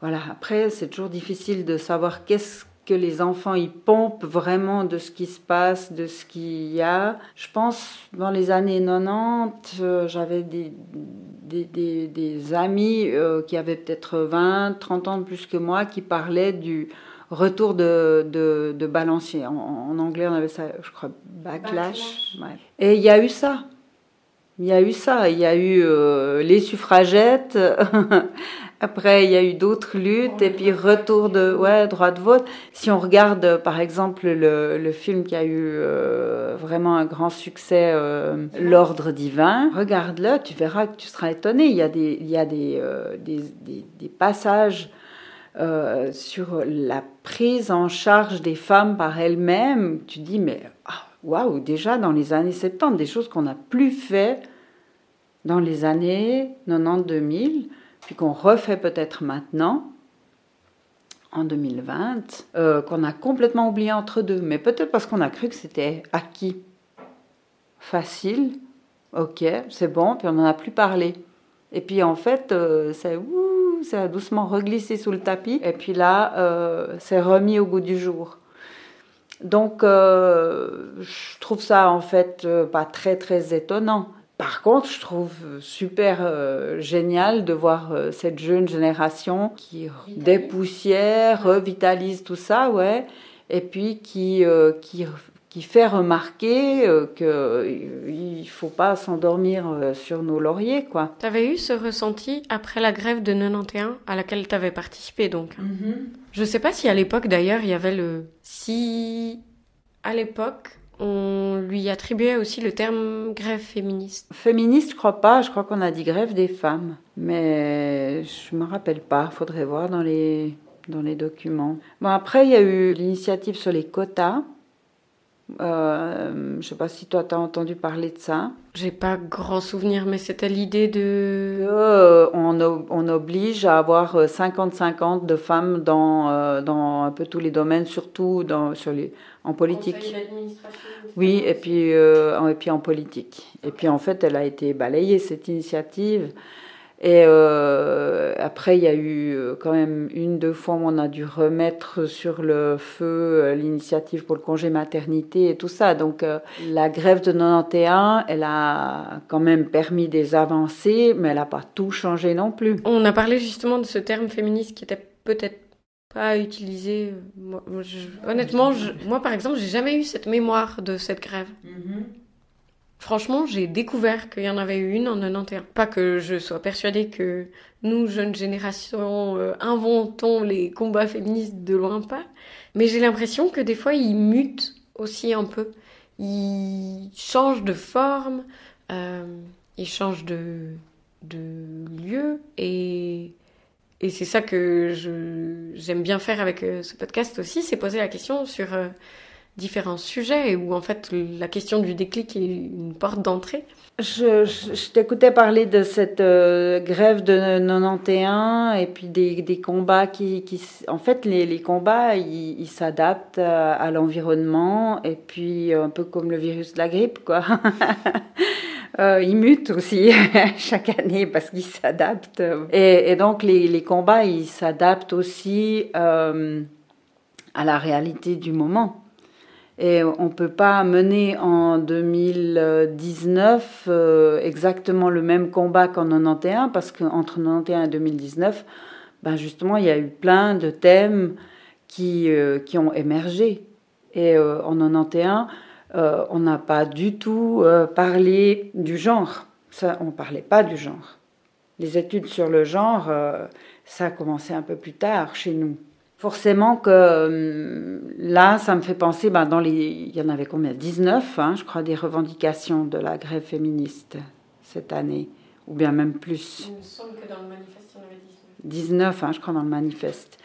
voilà. Après, c'est toujours difficile de savoir qu'est-ce que les enfants y pompent vraiment de ce qui se passe, de ce qu'il y a. Je pense, dans les années 90, euh, j'avais des, des, des, amis euh, qui avaient peut-être 20, 30 ans de plus que moi, qui parlaient du retour de, de, de balancier. En, anglais, on avait ça, je crois, backlash. Et il y a eu ça. Il y a eu ça. Il y a eu euh, les suffragettes. [LAUGHS] Après, il y a eu d'autres luttes et puis retour de ouais, droit de vote. Si on regarde, par exemple, le, le film qui a eu euh, vraiment un grand succès, euh, L'Ordre divin, regarde-le, tu verras que tu seras étonné. Il y a des, il y a des, euh, des, des, passages euh, sur la prise en charge des femmes par elles-mêmes. Tu dis, mais ah, waouh, déjà dans les années 70, des choses qu'on n'a plus fait dans les années 90-2000 puis qu'on refait peut-être maintenant, en 2020, euh, qu'on a complètement oublié entre deux. Mais peut-être parce qu'on a cru que c'était acquis. Facile, ok, c'est bon, puis on n'en a plus parlé. Et puis en fait, euh, ça a doucement reglissé sous le tapis. Et puis là, euh, c'est remis au goût du jour. Donc, je trouve ça en fait pas très très étonnant. Par contre, je trouve super génial de voir cette jeune génération qui dépoussière, revitalise tout ça, ouais, et puis qui, qui qui fait remarquer euh, qu'il ne faut pas s'endormir euh, sur nos lauriers. quoi. Tu avais eu ce ressenti après la grève de 91 à laquelle tu avais participé donc? Mm-hmm. Je ne sais pas si à l'époque d'ailleurs il y avait le... Si à l'époque on lui attribuait aussi le terme grève féministe. Féministe, je crois pas. Je crois qu'on a dit grève des femmes. Mais je me rappelle pas. Faudrait voir dans les, dans les documents. Bon, après, il y a eu l'initiative sur les quotas. Euh, je ne sais pas si toi, tu as entendu parler de ça. J'ai pas grand souvenir, mais c'était l'idée de... Euh, on, on, oblige à avoir 50-50 de femmes dans, euh, dans un peu tous les domaines, surtout dans, sur les, en politique. Oui, et puis, et puis en politique. Et puis en fait, elle a été balayée, cette initiative. Et euh, après, il y a eu euh, quand même une, deux fois où on a dû remettre sur le feu euh, l'initiative pour le congé maternité et tout ça. Donc la grève de 91, elle a quand même permis des avancées, mais elle n'a pas tout changé non plus. On a parlé justement de ce terme féministe qui était peut-être pas utilisé. Moi, honnêtement, moi par exemple, j'ai jamais eu cette mémoire de cette grève. Mm-hmm. Franchement, j'ai découvert qu'il y en avait eu une en 91. Pas que je sois persuadée que nous, jeunes générations, euh, inventons les combats féministes de loin pas, mais j'ai l'impression que des fois, ils mutent aussi un peu. Ils changent de forme, euh, ils changent de, de lieu, et, et c'est ça que j'aime bien faire avec euh, ce podcast aussi, c'est poser la question sur différents sujets où en fait la question du déclic est une porte d'entrée. Je, t'écoutais parler de cette euh, grève de 91 et puis des, combats qui, En fait, les, combats, ils s'adaptent à, l'environnement et puis un peu comme le virus de la grippe, quoi. [LAUGHS] euh, ils mutent aussi [LAUGHS] chaque année parce qu'ils s'adaptent. Et, donc, les, combats, ils s'adaptent aussi euh, à la réalité du moment. Et on ne peut pas mener en 2019 euh, exactement le même combat qu'en 91, parce qu'entre 91 et 2019, ben justement, il y a eu plein de thèmes qui, euh, qui ont émergé. Et euh, en 91, on n'a pas du tout parlé du genre. On ne parlait pas du genre. Les études sur le genre, ça a commencé un peu plus tard chez nous. Forcément que hum, là, ça me fait penser, ben, dans les, il y en avait combien? 19, hein, je crois, des revendications de la grève féministe cette année, ou bien même plus. Il me semble que dans le manifeste, il y en avait 19. 19, hein, je crois, dans le manifeste.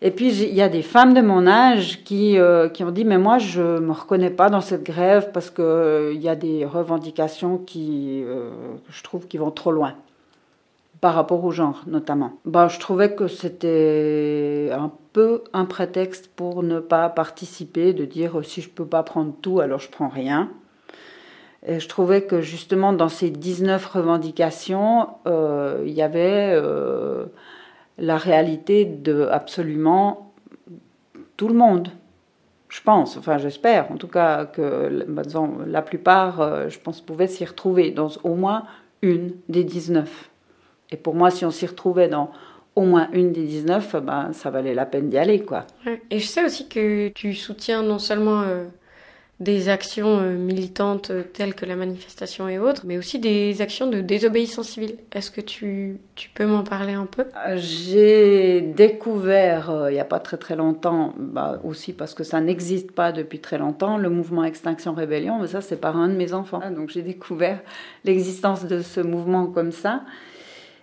Et puis, il y a des femmes de mon âge qui, euh, qui ont dit, mais moi, je ne me reconnais pas dans cette grève parce qu'il euh, y a des revendications qui, euh, je trouve, qui vont trop loin par rapport au genre notamment. Bah, je trouvais que c'était un peu un prétexte pour ne pas participer, de dire euh, si je peux pas prendre tout, alors je prends rien. Et je trouvais que justement dans ces 19 revendications, euh, il y avait euh, la réalité de absolument tout le monde. Je pense, enfin j'espère en tout cas que la plupart, je pense, pouvaient s'y retrouver dans au moins une des 19. Et pour moi, si on s'y retrouvait dans au moins une des 19, ben, ça valait la peine d'y aller. quoi. Et je sais aussi que tu soutiens non seulement euh, des actions euh, militantes euh, telles que la manifestation et autres, mais aussi des actions de désobéissance civile. Est-ce que tu, tu peux m'en parler un peu? J'ai découvert, il n'y a pas très très longtemps, bah, aussi parce que ça n'existe pas depuis très longtemps, le mouvement Extinction Rébellion, mais ça c'est par un de mes enfants. Donc j'ai découvert l'existence de ce mouvement comme ça.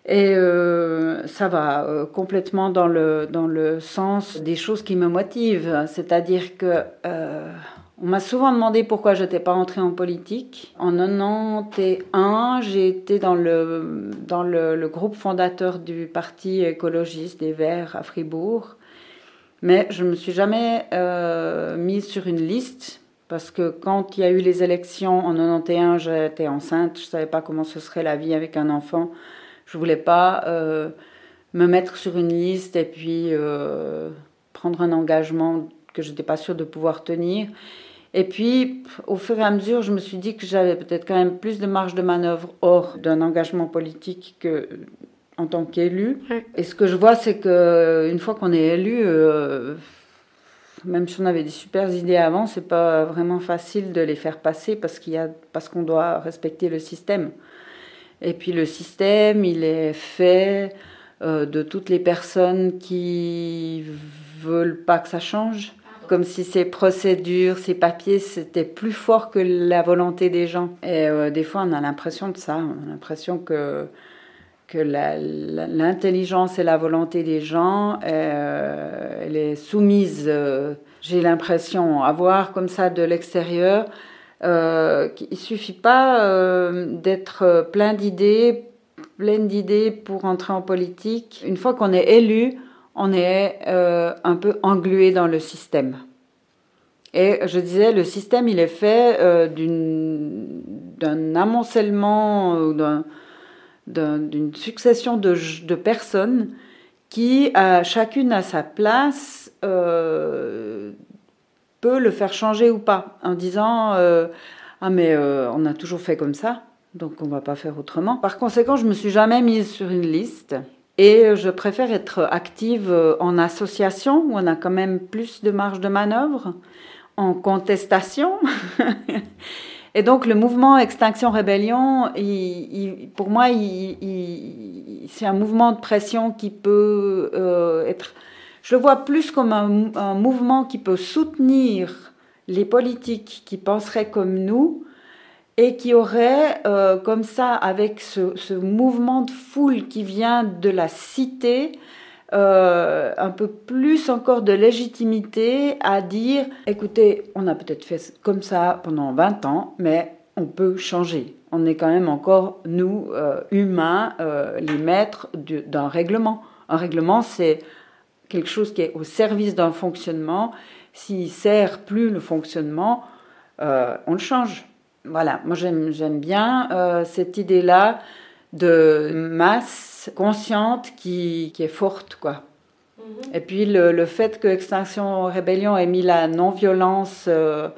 Et euh, ça va euh, complètement dans le, dans le sens des choses qui me motivent. C'est-à-dire que euh, on m'a souvent demandé pourquoi je n'étais pas entrée en politique. En 91, j'ai été dans, le, dans le, le, groupe fondateur du parti écologiste des Verts à Fribourg. Mais je ne me suis jamais mise sur une liste parce que quand il y a eu les élections en 91, j'étais enceinte, je ne savais pas comment ce serait la vie avec un enfant. Je voulais pas euh, me mettre sur une liste et puis euh, prendre un engagement que je n'étais pas sûre de pouvoir tenir. Et puis, au fur et à mesure, je me suis dit que j'avais peut-être quand même plus de marge de manœuvre hors d'un engagement politique que en tant qu'élu. Et ce que je vois, c'est que une fois qu'on est élu, euh, même si on avait des super idées avant, c'est pas vraiment facile de les faire passer parce qu'il y a parce qu'on doit respecter le système. Et puis le système, il est fait euh, de toutes les personnes qui veulent pas que ça change comme si ces procédures, ces papiers, c'était plus fort que la volonté des gens. Et euh, des fois, on a l'impression de ça. On a l'impression que, que l'intelligence et la volonté des gens, euh, elle est soumise. J'ai l'impression, à voir comme ça de l'extérieur, euh, qu'il suffit pas d'être plein d'idées, plein d'idées pour entrer en politique. Une fois qu'on est élu, on est euh, un peu englué dans le système. Et je disais, le système, il est fait euh, d'un amoncellement, d'une succession de, personnes qui, chacune à sa place, euh, peut le faire changer ou pas, en disant Ah, mais on a toujours fait comme ça, donc on va pas faire autrement. Par conséquent, je me suis jamais mise sur une liste. Et je préfère être active en association où on a quand même plus de marge de manœuvre, en contestation. [LAUGHS] Et donc le mouvement Extinction Rébellion, pour moi, c'est un mouvement de pression qui peut euh, être, je le vois plus comme un, mouvement qui peut soutenir les politiques qui penseraient comme nous, et qui aurait euh, comme ça, avec ce, mouvement de foule qui vient de la cité, euh, un peu plus encore de légitimité à dire, écoutez, on a peut-être fait comme ça pendant 20 ans, mais on peut changer. On est quand même encore, nous, euh, humains, les maîtres d'un règlement. Un règlement, c'est quelque chose qui est au service d'un fonctionnement. S'il sert plus le fonctionnement, on le change voilà, moi j'aime bien euh, cette idée-là de masse consciente qui, qui est forte, quoi. Mhm. Et puis le, le, fait que Extinction Rébellion ait mis la non-violence euh,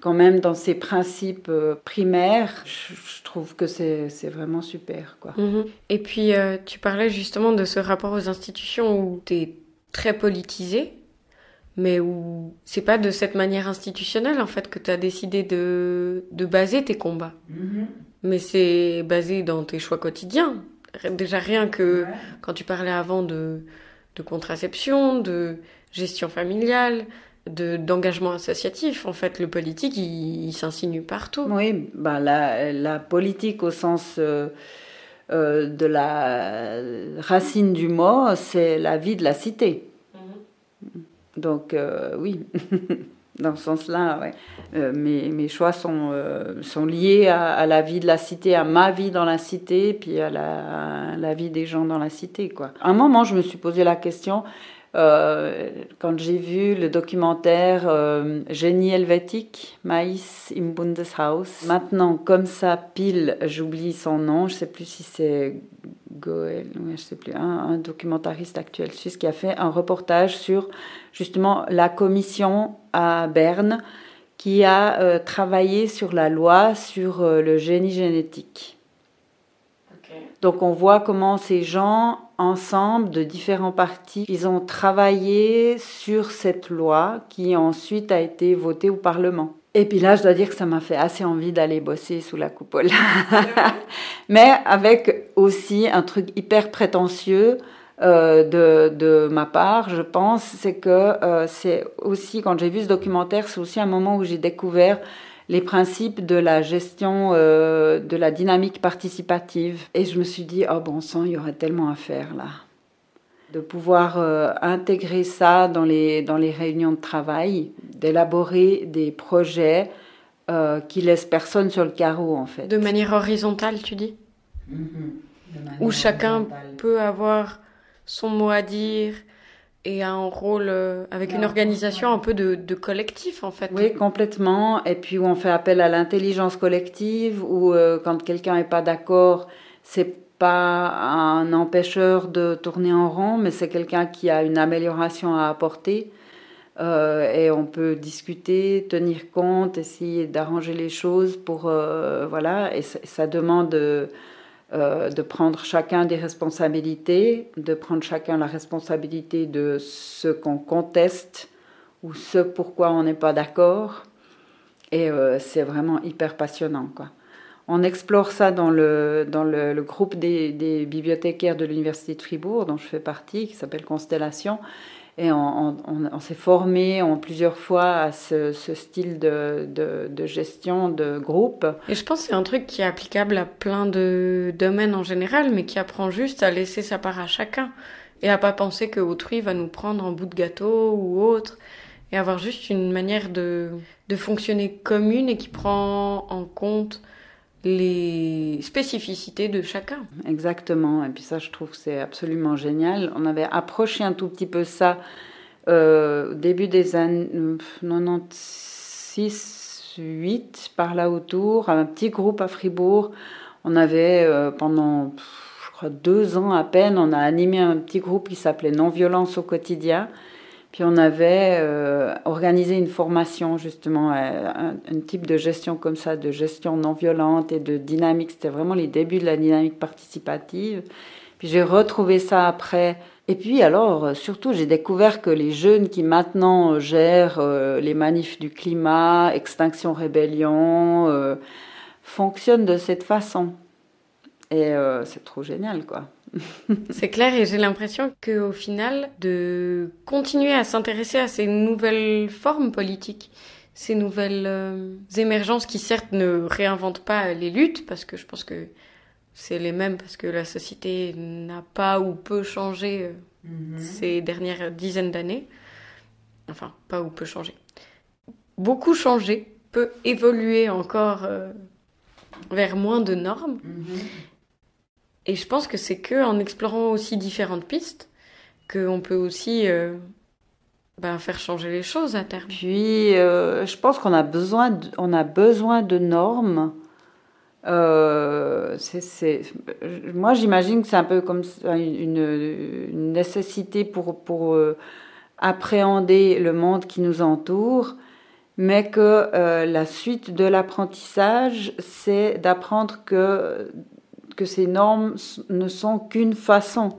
quand même dans ses principes euh, primaires, je, trouve que c'est vraiment super, quoi. Mhm. Et puis tu parlais justement de ce rapport aux institutions où tu es très politisé mais où c'est pas de cette manière institutionnelle en fait que tu as décidé de, de baser tes combats. Mm-hmm. Mais c'est basé dans tes choix quotidiens. Déjà rien que quand tu parlais avant de, de contraception, de gestion familiale, de d'engagement associatif. En fait, le politique, il, s'insinue partout. Oui, bah la, la politique au sens euh, euh, de la racine du mot, c'est la vie de la cité. Donc euh, oui, [LAUGHS] dans ce sens-là, ouais. Euh, mes, mes, choix sont, sont liés à, la vie de la cité, à ma vie dans la cité, puis à la, la, vie des gens dans la cité. Quoi. À un moment, je me suis posé la question, euh, quand j'ai vu le documentaire euh, Génie helvétique, Maïs im Bundeshaus. Maintenant, comme ça, pile, j'oublie son nom, je sais plus si c'est Goel, je sais plus, un, documentariste actuel suisse qui a fait un reportage sur justement la commission à Berne qui a euh, travaillé sur la loi sur le génie génétique. Donc on voit comment ces gens ensemble de différents partis. Ils ont travaillé sur cette loi qui ensuite a été votée au Parlement. Et puis là, je dois dire que ça m'a fait assez envie d'aller bosser sous la coupole. [LAUGHS] Mais avec aussi un truc hyper prétentieux euh, de, de, ma part, je pense, c'est que euh, c'est aussi, quand j'ai vu ce documentaire, c'est aussi un moment où j'ai découvert les principes de la gestion euh, de la dynamique participative. Et je me suis dit, oh bon sang, il y aurait tellement à faire là. De pouvoir euh, intégrer ça dans les, dans les réunions de travail, d'élaborer des projets euh, qui laissent personne sur le carreau en fait. De manière horizontale, tu dis? Mm-hmm. Où chacun peut avoir son mot à dire, et un rôle euh, avec une organisation un peu de, de, collectif en fait. Oui, complètement. Et puis où on fait appel à l'intelligence collective, où euh, quand quelqu'un n'est pas d'accord, c'est pas un empêcheur de tourner en rond, mais c'est quelqu'un qui a une amélioration à apporter. et on peut discuter, tenir compte, essayer d'arranger les choses pour voilà. Et ça, demande de prendre chacun des responsabilités, de prendre chacun la responsabilité de ce qu'on conteste ou ce pourquoi on n'est pas d'accord. Et c'est vraiment hyper passionnant, quoi. On explore ça dans le, dans le, groupe des, bibliothécaires de l'Université de Fribourg, dont je fais partie, qui s'appelle Constellation. Et on, s'est formé en plusieurs fois à ce, style de, de, gestion de groupe. Et je pense que c'est un truc qui est applicable à plein de domaines en général, mais qui apprend juste à laisser sa part à chacun et à pas penser que autrui va nous prendre en bout de gâteau ou autre, et avoir juste une manière de, de fonctionner commune et qui prend en compte les spécificités de chacun. Exactement, et puis ça je trouve que c'est absolument génial. On avait approché un tout petit peu ça euh, au début des années 96, 8, par là autour, un petit groupe à Fribourg. On avait euh, pendant, deux ans à peine, on a animé un petit groupe qui s'appelait Non-violence au quotidien puis on avait euh, organisé une formation justement, un, type de gestion comme ça, de gestion non violente et de dynamique. C'était vraiment les débuts de la dynamique participative. Puis j'ai retrouvé ça après. Et puis alors, surtout, j'ai découvert que les jeunes qui maintenant gèrent euh, les manifs du climat, Extinction Rébellion, euh, fonctionnent de cette façon. Et c'est trop génial, quoi. [LAUGHS] C'est clair et j'ai l'impression qu'au final, de continuer à s'intéresser à ces nouvelles formes politiques, ces nouvelles euh, émergences qui certes ne réinventent pas les luttes, parce que je pense que c'est les mêmes, parce que la société n'a pas ou peu changé euh, mhm. ces dernières dizaines d'années. Enfin, pas ou peu changé. Beaucoup changé, peut évoluer encore euh, vers moins de normes. Mhm. Et je pense que c'est que en explorant aussi différentes pistes qu'on peut aussi euh, ben, faire changer les choses à terme. Puis, euh, je pense qu'on a besoin, de, on a besoin de normes. Euh, moi, j'imagine que c'est un peu comme une, nécessité pour appréhender le monde qui nous entoure, mais que la suite de l'apprentissage, c'est d'apprendre que que ces normes ne sont qu'une façon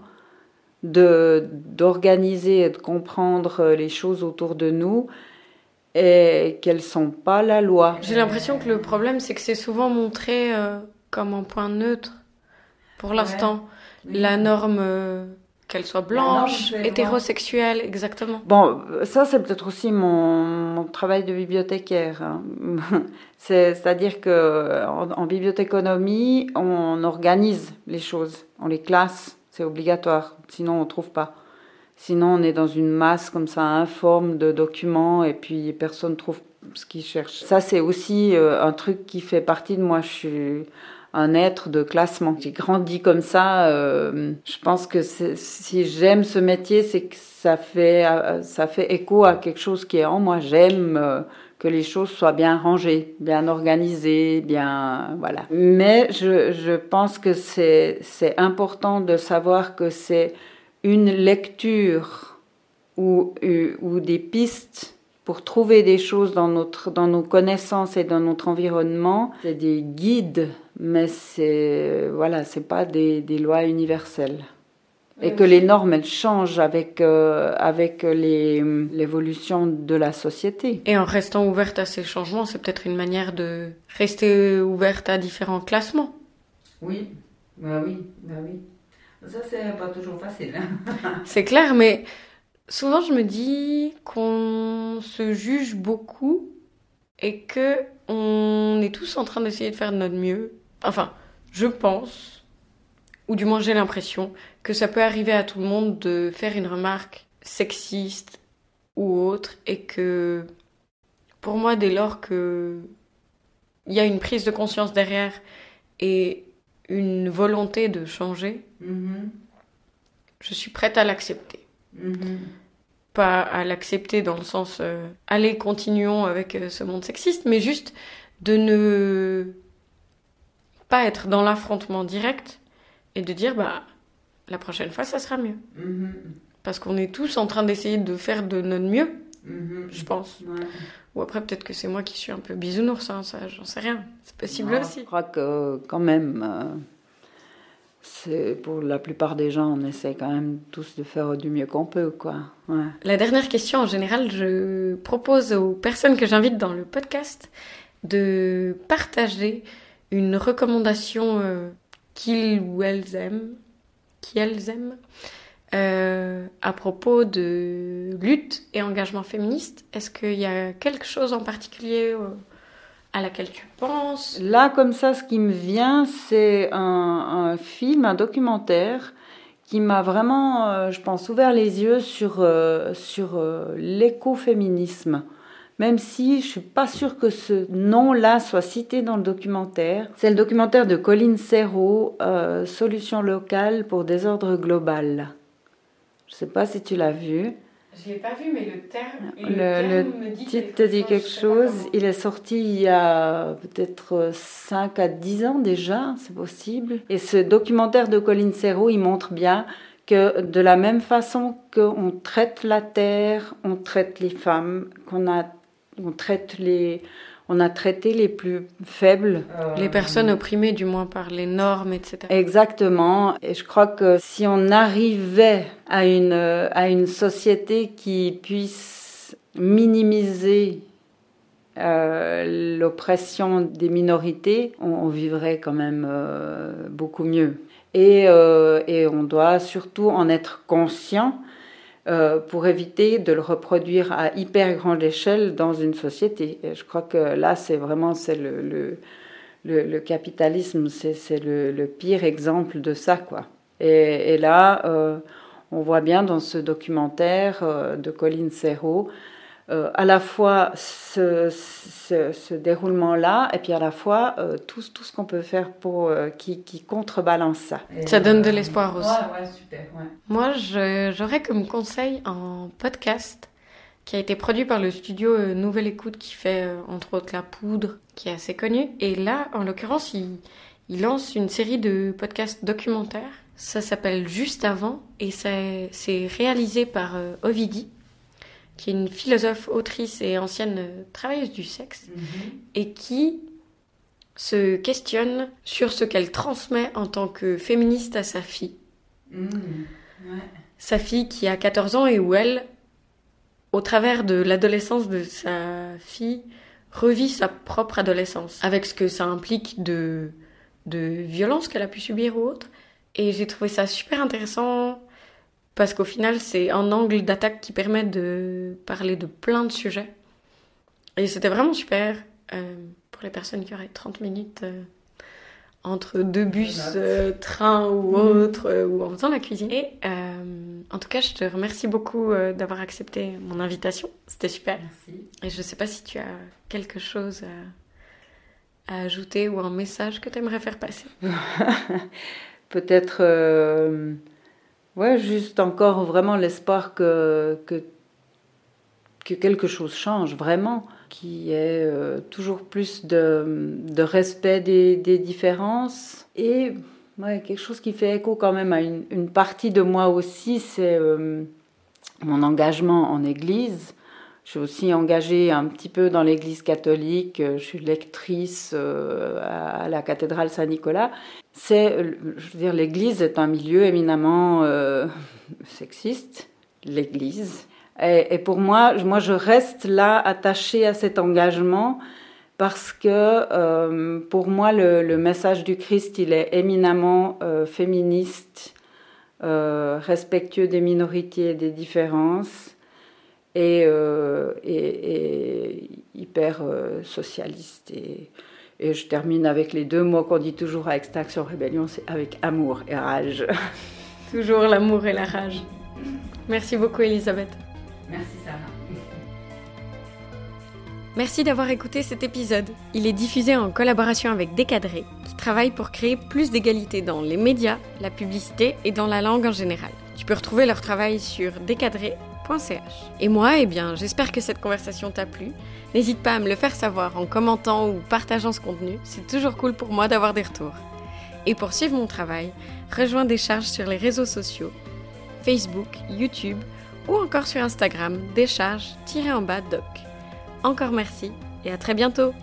de d'organiser et de comprendre les choses autour de nous et qu'elles sont pas la loi. J'ai l'impression que le problème c'est que c'est souvent montré euh, comme un point neutre pour l'instant. La norme euh, qu'elle soit blanche, hétérosexuelle, exactement. Bon, ça c'est peut-être aussi mon, travail de bibliothécaire. Hein. [LAUGHS] C'est-à-dire que en, bibliothéconomie, on organise les choses, on les classe, c'est obligatoire, sinon on trouve pas. Sinon, on est dans une masse comme ça informe de documents et puis personne trouve ce qu'il cherche. Ça, c'est aussi euh, un truc qui fait partie de moi. Je suis un être de classement. J'ai grandi comme ça. Euh, je pense que si j'aime ce métier, c'est que ça fait, euh, ça fait écho à quelque chose qui est en moi. J'aime euh, que les choses soient bien rangées, bien organisées, bien voilà. Mais je, je pense que c'est important de savoir que c'est une lecture ou ou des pistes pour trouver des choses dans notre dans nos connaissances et dans notre environnement. C'est des guides mais c'est voilà, c'est pas des, des, lois universelles. Et que les normes, elles changent avec, euh, avec l'évolution de la société. Et en restant ouverte à ces changements, c'est peut-être une manière de rester ouverte à différents classements. Oui, bah oui, bah oui. Ça, c'est pas toujours facile. Hein. [LAUGHS] c'est clair, mais souvent je me dis qu'on se juge beaucoup et que on est tous en train d'essayer de faire de notre mieux Enfin, je pense, ou du moins j'ai l'impression, que ça peut arriver à tout le monde de faire une remarque sexiste ou autre, et que pour moi, dès lors que il y a une prise de conscience derrière et une volonté de changer, mm-hmm. je suis prête à l'accepter. Mm-hmm. Pas à l'accepter dans le sens euh, allez, continuons avec euh, ce monde sexiste, mais juste de ne pas être dans l'affrontement direct et de dire bah la prochaine fois ça sera mieux. Mm-hmm. Parce qu'on est tous en train d'essayer de faire de notre mieux mhm. je pense. Ou après, peut-être que c'est moi qui suis un peu bisounours, hein, ça, j'en sais rien. C'est possible aussi. Je crois que quand même, euh, c'est pour la plupart des gens, on essaie quand même tous de faire du mieux qu'on peut, quoi. La dernière question, en général, je propose aux personnes que j'invite dans le podcast de partager une recommandation euh, qu'ils ou elles aiment, qu'elles aiment, euh, à propos de lutte et engagement féministe. Est-ce qu'il y a quelque chose en particulier euh, à laquelle tu penses? Là, comme ça, ce qui me vient, c'est un, film, un documentaire qui m'a vraiment, je pense, ouvert les yeux sur, sur l'écoféminisme même si je suis pas sûre que ce nom-là soit cité dans le documentaire. C'est le documentaire de Colin Serrault, euh, Solution locale pour désordre global. Je sais pas si tu l'as vu. Je l'ai pas vu, mais le terme, le, titre te dit quelque chose. Il est sorti il y a peut-être 5 à 10 ans déjà, c'est possible. Et ce documentaire de Colin Serrault, il montre bien que de la même façon qu'on traite la terre, on traite les femmes, qu'on a on traite les, on a traité les plus faibles. Euh, les personnes opprimées, du moins par les normes, etc. Exactement. Et je crois que si on arrivait à une, à une société qui puisse minimiser euh, l'oppression des minorités, on, vivrait quand même euh, beaucoup mieux. Et, et on doit surtout en être conscient euh, pour éviter de le reproduire à hyper grande échelle dans une société. Et je crois que là, c'est vraiment c'est le, capitalisme, c'est le, pire exemple de ça. Quoi. Et, et là, euh, on voit bien dans ce documentaire euh, de Colin Serrault euh, à la fois ce, ce, déroulement-là et puis à la fois euh, tout, tout, ce qu'on peut faire pour euh, qui, qui, contrebalance ça. ça donne de l'espoir aussi. Ouais, ouais, super, ouais. Moi, j'aurais comme conseil un podcast qui a été produit par le studio Nouvelle Écoute qui fait entre autres La Poudre, qui est assez connu. Et là, en l'occurrence, il, il lance une série de podcasts documentaires. Ça s'appelle Juste avant et c'est réalisé par Ovidie qui est une philosophe, autrice et ancienne travailleuse du sexe, mhm. et qui se questionne sur ce qu'elle transmet en tant que féministe à sa fille. Mhm. Sa fille qui a 14 ans et où elle, au travers de l'adolescence de sa fille, revit sa propre adolescence, avec ce que ça implique de, de violence qu'elle a pu subir ou autre. Et j'ai trouvé ça super intéressant parce qu'au final, c'est un angle d'attaque qui permet de parler de plein de sujets. Et c'était vraiment super euh, pour les personnes qui auraient 30 minutes euh, entre deux bus, euh, train ou mhm. autre, ou en faisant la cuisine. Et en tout cas, je te remercie beaucoup d'avoir accepté mon invitation. C'était super. Merci. Et je ne sais pas si tu as quelque chose à, à ajouter ou un message que tu aimerais faire passer. [LAUGHS] Peut-être Ouais, juste encore vraiment l'espoir que, que, que, quelque chose change, vraiment, qu'il y ait euh, toujours plus de, de respect des, des, différences. Et ouais, quelque chose qui fait écho quand même à une, une partie de moi aussi, c'est euh, mon engagement en Église. Je suis aussi engagée un petit peu dans l'Église catholique. Je suis lectrice euh, à la cathédrale Saint-Nicolas. C'est, je veux dire, l'Église est un milieu éminemment euh, [LAUGHS] sexiste. L'Église. Et, pour moi, moi, je reste là attachée à cet engagement parce que euh, pour moi, le, message du Christ, il est éminemment féministe, respectueux des minorités et des différences euh, et, et, hyper euh, socialiste. Et, et, je termine avec les deux mots qu'on dit toujours à Extinction Rébellion, c'est avec amour et rage. [LAUGHS] toujours l'amour et la rage. Merci beaucoup Elisabeth. Merci Sarah. [LAUGHS] Merci d'avoir écouté cet épisode. Il est diffusé en collaboration avec Décadré, qui travaille pour créer plus d'égalité dans les médias, la publicité et dans la langue en général. Tu peux retrouver leur travail sur décadré et moi, eh bien, j'espère que cette conversation t'a plu. N'hésite pas à me le faire savoir en commentant ou partageant ce contenu. C'est toujours cool pour moi d'avoir des retours. Et pour suivre mon travail, rejoins des charges sur les réseaux sociaux, Facebook, YouTube ou encore sur Instagram décharge-en-bas doc. Encore merci et à très bientôt